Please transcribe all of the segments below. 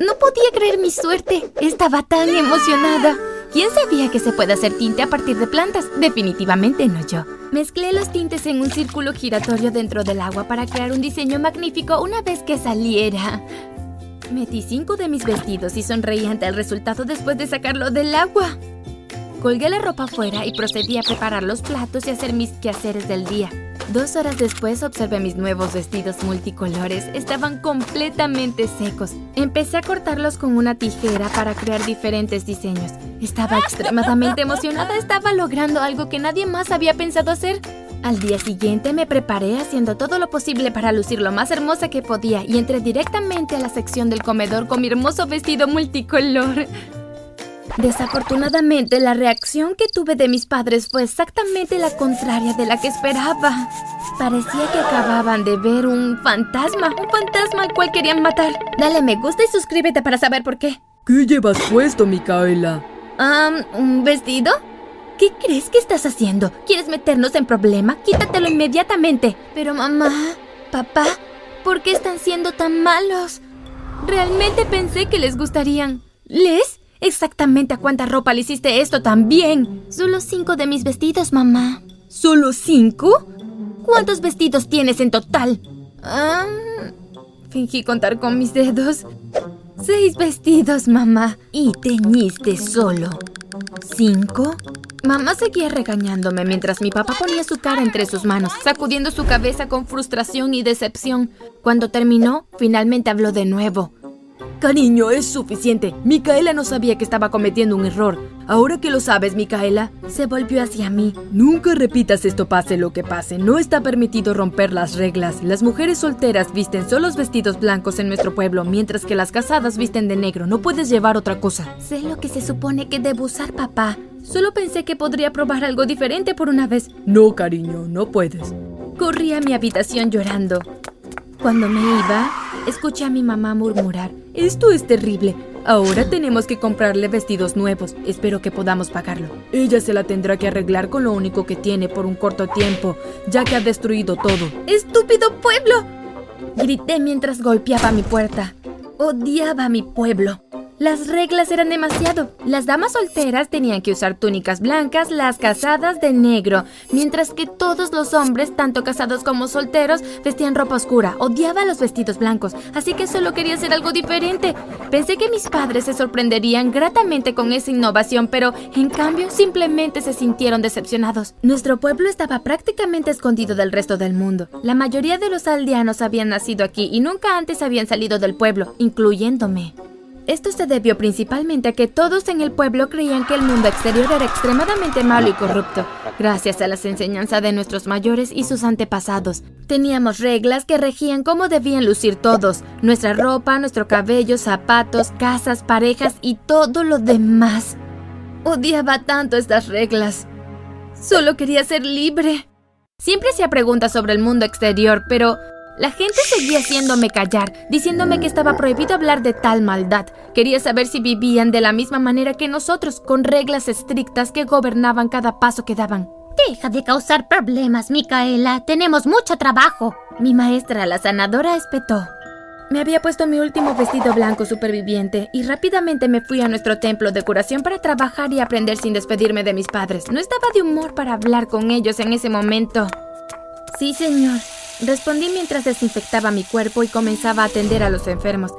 No podía creer mi suerte. Estaba tan emocionada. ¿Quién sabía que se puede hacer tinte a partir de plantas? Definitivamente no yo. Mezclé los tintes en un círculo giratorio dentro del agua para crear un diseño magnífico una vez que saliera. Metí cinco de mis vestidos y sonreí ante el resultado después de sacarlo del agua. Colgué la ropa afuera y procedí a preparar los platos y hacer mis quehaceres del día. Dos horas después observé mis nuevos vestidos multicolores. Estaban completamente secos. Empecé a cortarlos con una tijera para crear diferentes diseños. Estaba extremadamente emocionada. Estaba logrando algo que nadie más había pensado hacer. Al día siguiente me preparé haciendo todo lo posible para lucir lo más hermosa que podía y entré directamente a la sección del comedor con mi hermoso vestido multicolor. Desafortunadamente, la reacción que tuve de mis padres fue exactamente la contraria de la que esperaba. Parecía que acababan de ver un fantasma, un fantasma al cual querían matar. Dale me gusta y suscríbete para saber por qué. ¿Qué llevas puesto, Micaela? ¿Un vestido? ¿Qué crees que estás haciendo? ¿Quieres meternos en problema? Quítatelo inmediatamente. Pero mamá, papá, ¿por qué están siendo tan malos? Realmente pensé que les gustarían. ¿Les? Exactamente a cuánta ropa le hiciste esto también. Solo cinco de mis vestidos, mamá. ¿Solo cinco? ¿Cuántos vestidos tienes en total? Fingí contar con mis dedos. Seis vestidos, mamá. Y teñiste solo. ¿Cinco? Mamá seguía regañándome mientras mi papá ponía su cara entre sus manos, sacudiendo su cabeza con frustración y decepción. Cuando terminó, finalmente habló de nuevo. Cariño, es suficiente. Micaela no sabía que estaba cometiendo un error. Ahora que lo sabes, Micaela, se volvió hacia mí. Nunca repitas esto pase lo que pase. No está permitido romper las reglas. Las mujeres solteras visten solo los vestidos blancos en nuestro pueblo, mientras que las casadas visten de negro. No puedes llevar otra cosa. Sé lo que se supone que debo usar, papá. Solo pensé que podría probar algo diferente por una vez. No, cariño, no puedes. Corrí a mi habitación llorando. Cuando me iba, escuché a mi mamá murmurar. Esto es terrible. Ahora tenemos que comprarle vestidos nuevos. Espero que podamos pagarlo. Ella se la tendrá que arreglar con lo único que tiene por un corto tiempo, ya que ha destruido todo. ¡Estúpido pueblo! Grité mientras golpeaba mi puerta. Odiaba mi pueblo. Las reglas eran demasiado. Las damas solteras tenían que usar túnicas blancas, las casadas de negro, mientras que todos los hombres, tanto casados como solteros, vestían ropa oscura. Odiaba los vestidos blancos, así que solo quería hacer algo diferente. Pensé que mis padres se sorprenderían gratamente con esa innovación, pero en cambio simplemente se sintieron decepcionados. Nuestro pueblo estaba prácticamente escondido del resto del mundo. La mayoría de los aldeanos habían nacido aquí y nunca antes habían salido del pueblo, incluyéndome. Esto se debió principalmente a que todos en el pueblo creían que el mundo exterior era extremadamente malo y corrupto, gracias a las enseñanzas de nuestros mayores y sus antepasados. Teníamos reglas que regían cómo debían lucir todos, nuestra ropa, nuestro cabello, zapatos, casas, parejas y todo lo demás. Odiaba tanto estas reglas. Solo quería ser libre. Siempre hacía preguntas sobre el mundo exterior, pero la gente seguía haciéndome callar, diciéndome que estaba prohibido hablar de tal maldad. Quería saber si vivían de la misma manera que nosotros, con reglas estrictas que gobernaban cada paso que daban. Deja de causar problemas, Micaela. Tenemos mucho trabajo. Mi maestra, la sanadora, espetó. Me había puesto mi último vestido blanco superviviente y rápidamente me fui a nuestro templo de curación para trabajar y aprender sin despedirme de mis padres. No estaba de humor para hablar con ellos en ese momento. Sí, señor, Respondí mientras desinfectaba mi cuerpo y comenzaba a atender a los enfermos.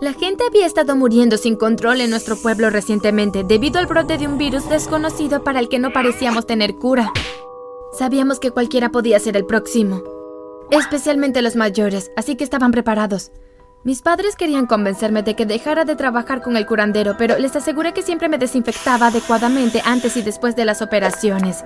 La gente había estado muriendo sin control en nuestro pueblo recientemente debido al brote de un virus desconocido para el que no parecíamos tener cura. Sabíamos que cualquiera podía ser el próximo, especialmente los mayores, así que estaban preparados. Mis padres querían convencerme de que dejara de trabajar con el curandero, pero les aseguré que siempre me desinfectaba adecuadamente antes y después de las operaciones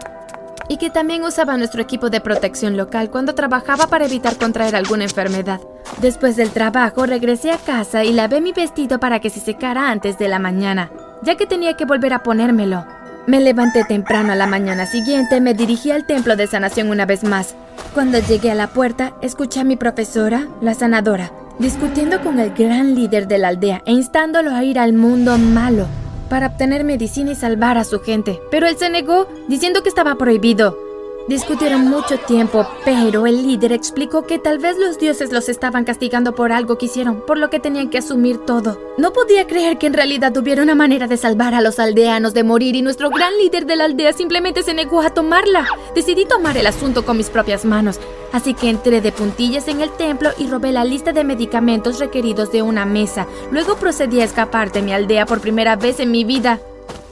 y que también usaba nuestro equipo de protección local cuando trabajaba para evitar contraer alguna enfermedad. Después del trabajo regresé a casa y lavé mi vestido para que se secara antes de la mañana, ya que tenía que volver a ponérmelo. Me levanté temprano a la mañana siguiente, me dirigí al templo de sanación una vez más. Cuando llegué a la puerta, escuché a mi profesora, la sanadora, discutiendo con el gran líder de la aldea e instándolo a ir al mundo malo para obtener medicina y salvar a su gente, pero él se negó, diciendo que estaba prohibido. Discutieron mucho tiempo, pero el líder explicó que tal vez los dioses los estaban castigando por algo que hicieron, por lo que tenían que asumir todo. No podía creer que en realidad hubiera una manera de salvar a los aldeanos de morir y nuestro gran líder de la aldea simplemente se negó a tomarla. Decidí tomar el asunto con mis propias manos, así que entré de puntillas en el templo y robé la lista de medicamentos requeridos de una mesa. Luego procedí a escapar de mi aldea por primera vez en mi vida.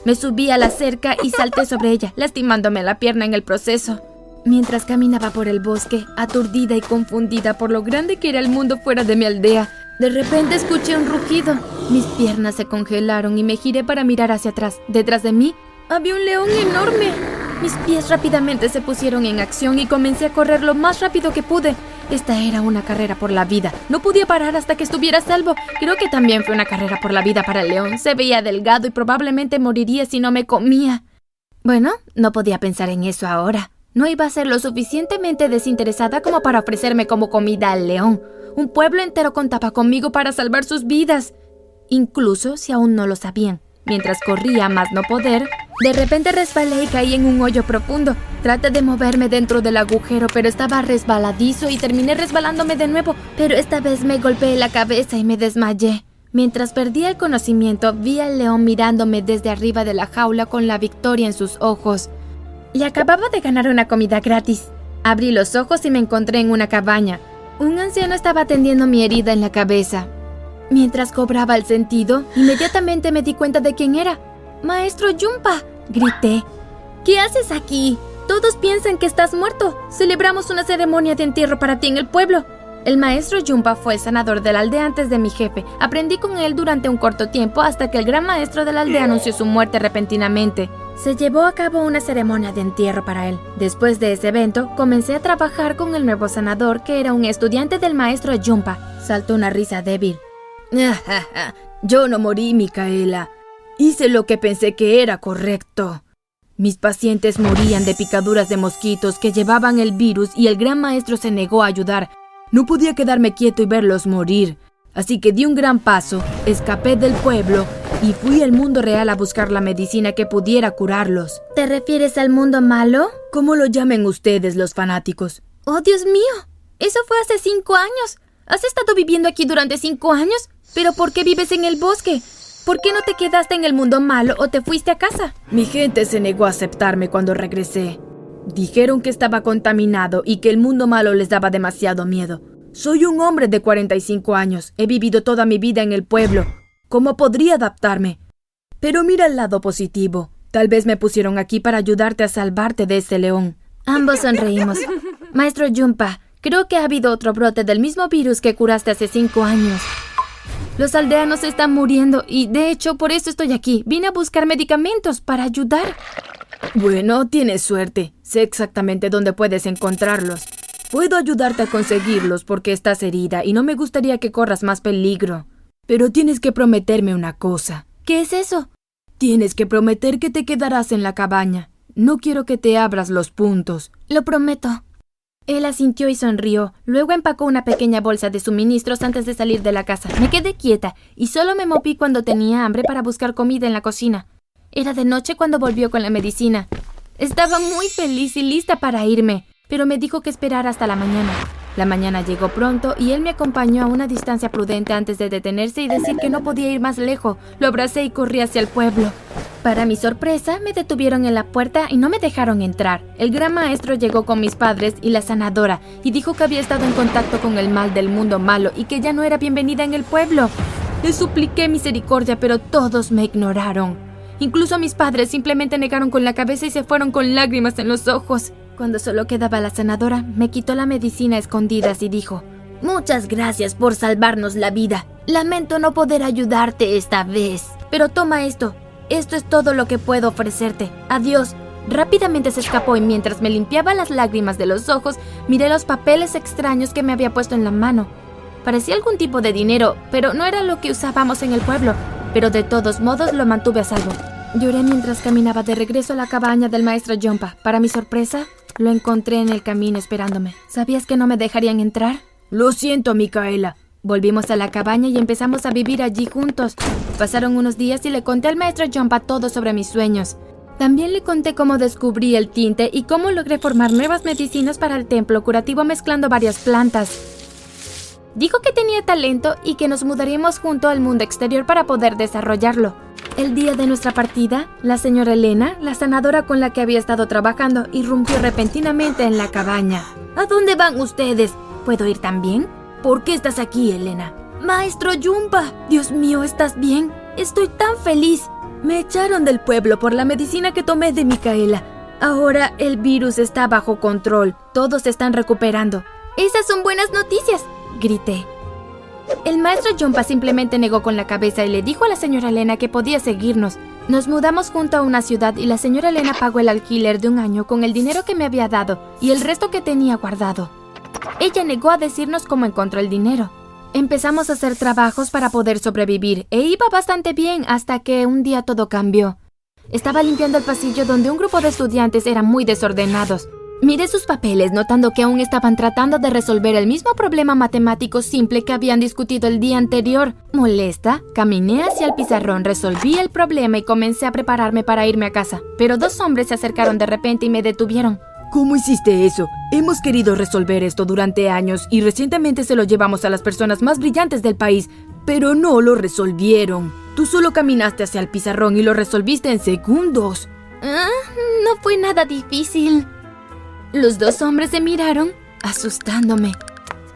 Me subí a la cerca y salté sobre ella, lastimándome la pierna en el proceso. Mientras caminaba por el bosque, aturdida y confundida por lo grande que era el mundo fuera de mi aldea, de repente escuché un rugido. Mis piernas se congelaron y me giré para mirar hacia atrás. Detrás de mí había un león enorme. Mis pies rápidamente se pusieron en acción y comencé a correr lo más rápido que pude. Esta era una carrera por la vida. No podía parar hasta que estuviera salvo. Creo que también fue una carrera por la vida para el león. Se veía delgado y probablemente moriría si no me comía. Bueno, no podía pensar en eso ahora. No iba a ser lo suficientemente desinteresada como para ofrecerme como comida al león. Un pueblo entero contaba conmigo para salvar sus vidas. Incluso si aún no lo sabían. Mientras corría más no poder, de repente resbalé y caí en un hoyo profundo. Traté de moverme dentro del agujero, pero estaba resbaladizo y terminé resbalándome de nuevo, pero esta vez me golpeé la cabeza y me desmayé. Mientras perdía el conocimiento, vi al león mirándome desde arriba de la jaula con la victoria en sus ojos. Y acababa de ganar una comida gratis. Abrí los ojos y me encontré en una cabaña. Un anciano estaba atendiendo mi herida en la cabeza. Mientras cobraba el sentido, inmediatamente me di cuenta de quién era. Maestro Jumpa, grité. ¿Qué haces aquí? Todos piensan que estás muerto. Celebramos una ceremonia de entierro para ti en el pueblo. El maestro Jumpa fue el sanador de la aldea antes de mi jefe. Aprendí con él durante un corto tiempo hasta que el gran maestro de la aldea anunció su muerte repentinamente. Se llevó a cabo una ceremonia de entierro para él. Después de ese evento, comencé a trabajar con el nuevo sanador que era un estudiante del maestro Jumpa. Saltó una risa débil. Yo no morí, Micaela. Hice lo que pensé que era correcto. Mis pacientes morían de picaduras de mosquitos que llevaban el virus y el gran maestro se negó a ayudar. No podía quedarme quieto y verlos morir. Así que di un gran paso, escapé del pueblo y fui al mundo real a buscar la medicina que pudiera curarlos. ¿Te refieres al mundo malo? ¿Cómo lo llamen ustedes los fanáticos? ¡Oh, Dios mío! Eso fue hace cinco años. ¿Has estado viviendo aquí durante cinco años? ¿Pero por qué vives en el bosque? ¿Por qué no te quedaste en el mundo malo o te fuiste a casa? Mi gente se negó a aceptarme cuando regresé. Dijeron que estaba contaminado y que el mundo malo les daba demasiado miedo. Soy un hombre de 45 años. He vivido toda mi vida en el pueblo. ¿Cómo podría adaptarme? Pero mira el lado positivo. Tal vez me pusieron aquí para ayudarte a salvarte de ese león. Ambos sonreímos. Maestro Jumpa, creo que ha habido otro brote del mismo virus que curaste hace cinco años. Los aldeanos están muriendo y, de hecho, por eso estoy aquí. Vine a buscar medicamentos para ayudar. Bueno, tienes suerte. Sé exactamente dónde puedes encontrarlos. Puedo ayudarte a conseguirlos porque estás herida y no me gustaría que corras más peligro. Pero tienes que prometerme una cosa. ¿Qué es eso? Tienes que prometer que te quedarás en la cabaña. No quiero que te abras los puntos. Lo prometo. Él asintió y sonrió. Luego empacó una pequeña bolsa de suministros antes de salir de la casa. Me quedé quieta y solo me moví cuando tenía hambre para buscar comida en la cocina. Era de noche cuando volvió con la medicina. Estaba muy feliz y lista para irme, pero me dijo que esperara hasta la mañana. La mañana llegó pronto y él me acompañó a una distancia prudente antes de detenerse y decir que no podía ir más lejos. Lo abracé y corrí hacia el pueblo. Para mi sorpresa, me detuvieron en la puerta y no me dejaron entrar. El gran maestro llegó con mis padres y la sanadora y dijo que había estado en contacto con el mal del mundo malo y que ya no era bienvenida en el pueblo. Le supliqué misericordia, pero todos me ignoraron. Incluso mis padres simplemente negaron con la cabeza y se fueron con lágrimas en los ojos. Cuando solo quedaba la sanadora, me quitó la medicina a escondidas y dijo, Muchas gracias por salvarnos la vida. Lamento no poder ayudarte esta vez. Pero toma esto. Esto es todo lo que puedo ofrecerte. Adiós. Rápidamente se escapó y mientras me limpiaba las lágrimas de los ojos, miré los papeles extraños que me había puesto en la mano. Parecía algún tipo de dinero, pero no era lo que usábamos en el pueblo. Pero de todos modos lo mantuve a salvo. Lloré mientras caminaba de regreso a la cabaña del maestro Jumpa. Para mi sorpresa, lo encontré en el camino esperándome. ¿Sabías que no me dejarían entrar? Lo siento, Micaela. Volvimos a la cabaña y empezamos a vivir allí juntos. Pasaron unos días y le conté al maestro Jumpa todo sobre mis sueños. También le conté cómo descubrí el tinte y cómo logré formar nuevas medicinas para el templo curativo mezclando varias plantas. Dijo que tenía talento y que nos mudaríamos junto al mundo exterior para poder desarrollarlo. El día de nuestra partida, la señora Elena, la sanadora con la que había estado trabajando, irrumpió repentinamente en la cabaña. ¿A dónde van ustedes? ¿Puedo ir también? ¿Por qué estás aquí, Elena? Maestro Yumpa, Dios mío, ¿estás bien? Estoy tan feliz. Me echaron del pueblo por la medicina que tomé de Micaela. Ahora el virus está bajo control. Todos se están recuperando. Esas son buenas noticias, grité. El maestro Jumpa simplemente negó con la cabeza y le dijo a la señora Elena que podía seguirnos. Nos mudamos junto a una ciudad y la señora Elena pagó el alquiler de un año con el dinero que me había dado y el resto que tenía guardado. Ella negó a decirnos cómo encontró el dinero. Empezamos a hacer trabajos para poder sobrevivir e iba bastante bien hasta que un día todo cambió. Estaba limpiando el pasillo donde un grupo de estudiantes eran muy desordenados. Miré sus papeles notando que aún estaban tratando de resolver el mismo problema matemático simple que habían discutido el día anterior. Molesta, caminé hacia el pizarrón, resolví el problema y comencé a prepararme para irme a casa. Pero dos hombres se acercaron de repente y me detuvieron. ¿Cómo hiciste eso? Hemos querido resolver esto durante años y recientemente se lo llevamos a las personas más brillantes del país, pero no lo resolvieron. Tú solo caminaste hacia el pizarrón y lo resolviste en segundos. Ah, no fue nada difícil. Los dos hombres se miraron, asustándome.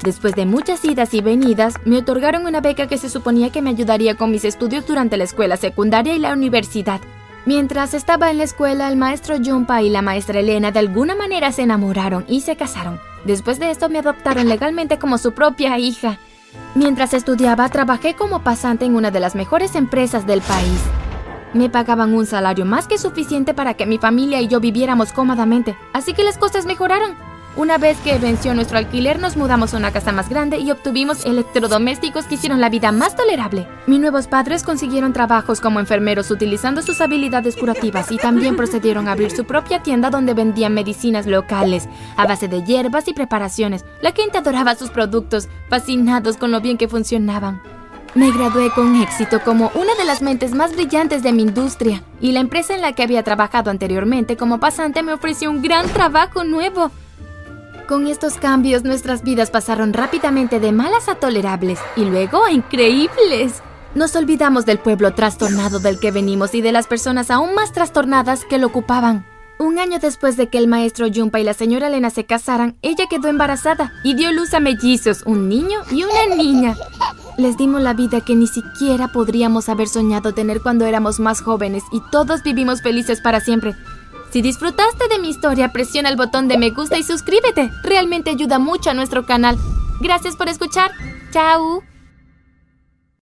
Después de muchas idas y venidas, me otorgaron una beca que se suponía que me ayudaría con mis estudios durante la escuela secundaria y la universidad. Mientras estaba en la escuela, el maestro Jumpa y la maestra Elena de alguna manera se enamoraron y se casaron. Después de esto me adoptaron legalmente como su propia hija. Mientras estudiaba, trabajé como pasante en una de las mejores empresas del país. Me pagaban un salario más que suficiente para que mi familia y yo viviéramos cómodamente, así que las cosas mejoraron. Una vez que venció nuestro alquiler, nos mudamos a una casa más grande y obtuvimos electrodomésticos que hicieron la vida más tolerable. Mis nuevos padres consiguieron trabajos como enfermeros utilizando sus habilidades curativas y también procedieron a abrir su propia tienda donde vendían medicinas locales, a base de hierbas y preparaciones. La gente adoraba sus productos, fascinados con lo bien que funcionaban. Me gradué con éxito como una de las mentes más brillantes de mi industria y la empresa en la que había trabajado anteriormente como pasante me ofreció un gran trabajo nuevo. Con estos cambios nuestras vidas pasaron rápidamente de malas a tolerables y luego a increíbles. Nos olvidamos del pueblo trastornado del que venimos y de las personas aún más trastornadas que lo ocupaban. Un año después de que el maestro Jumpa y la señora Elena se casaran, ella quedó embarazada y dio luz a mellizos, un niño y una niña. Les dimos la vida que ni siquiera podríamos haber soñado tener cuando éramos más jóvenes y todos vivimos felices para siempre. Si disfrutaste de mi historia, presiona el botón de me gusta y suscríbete. Realmente ayuda mucho a nuestro canal. Gracias por escuchar. Chao.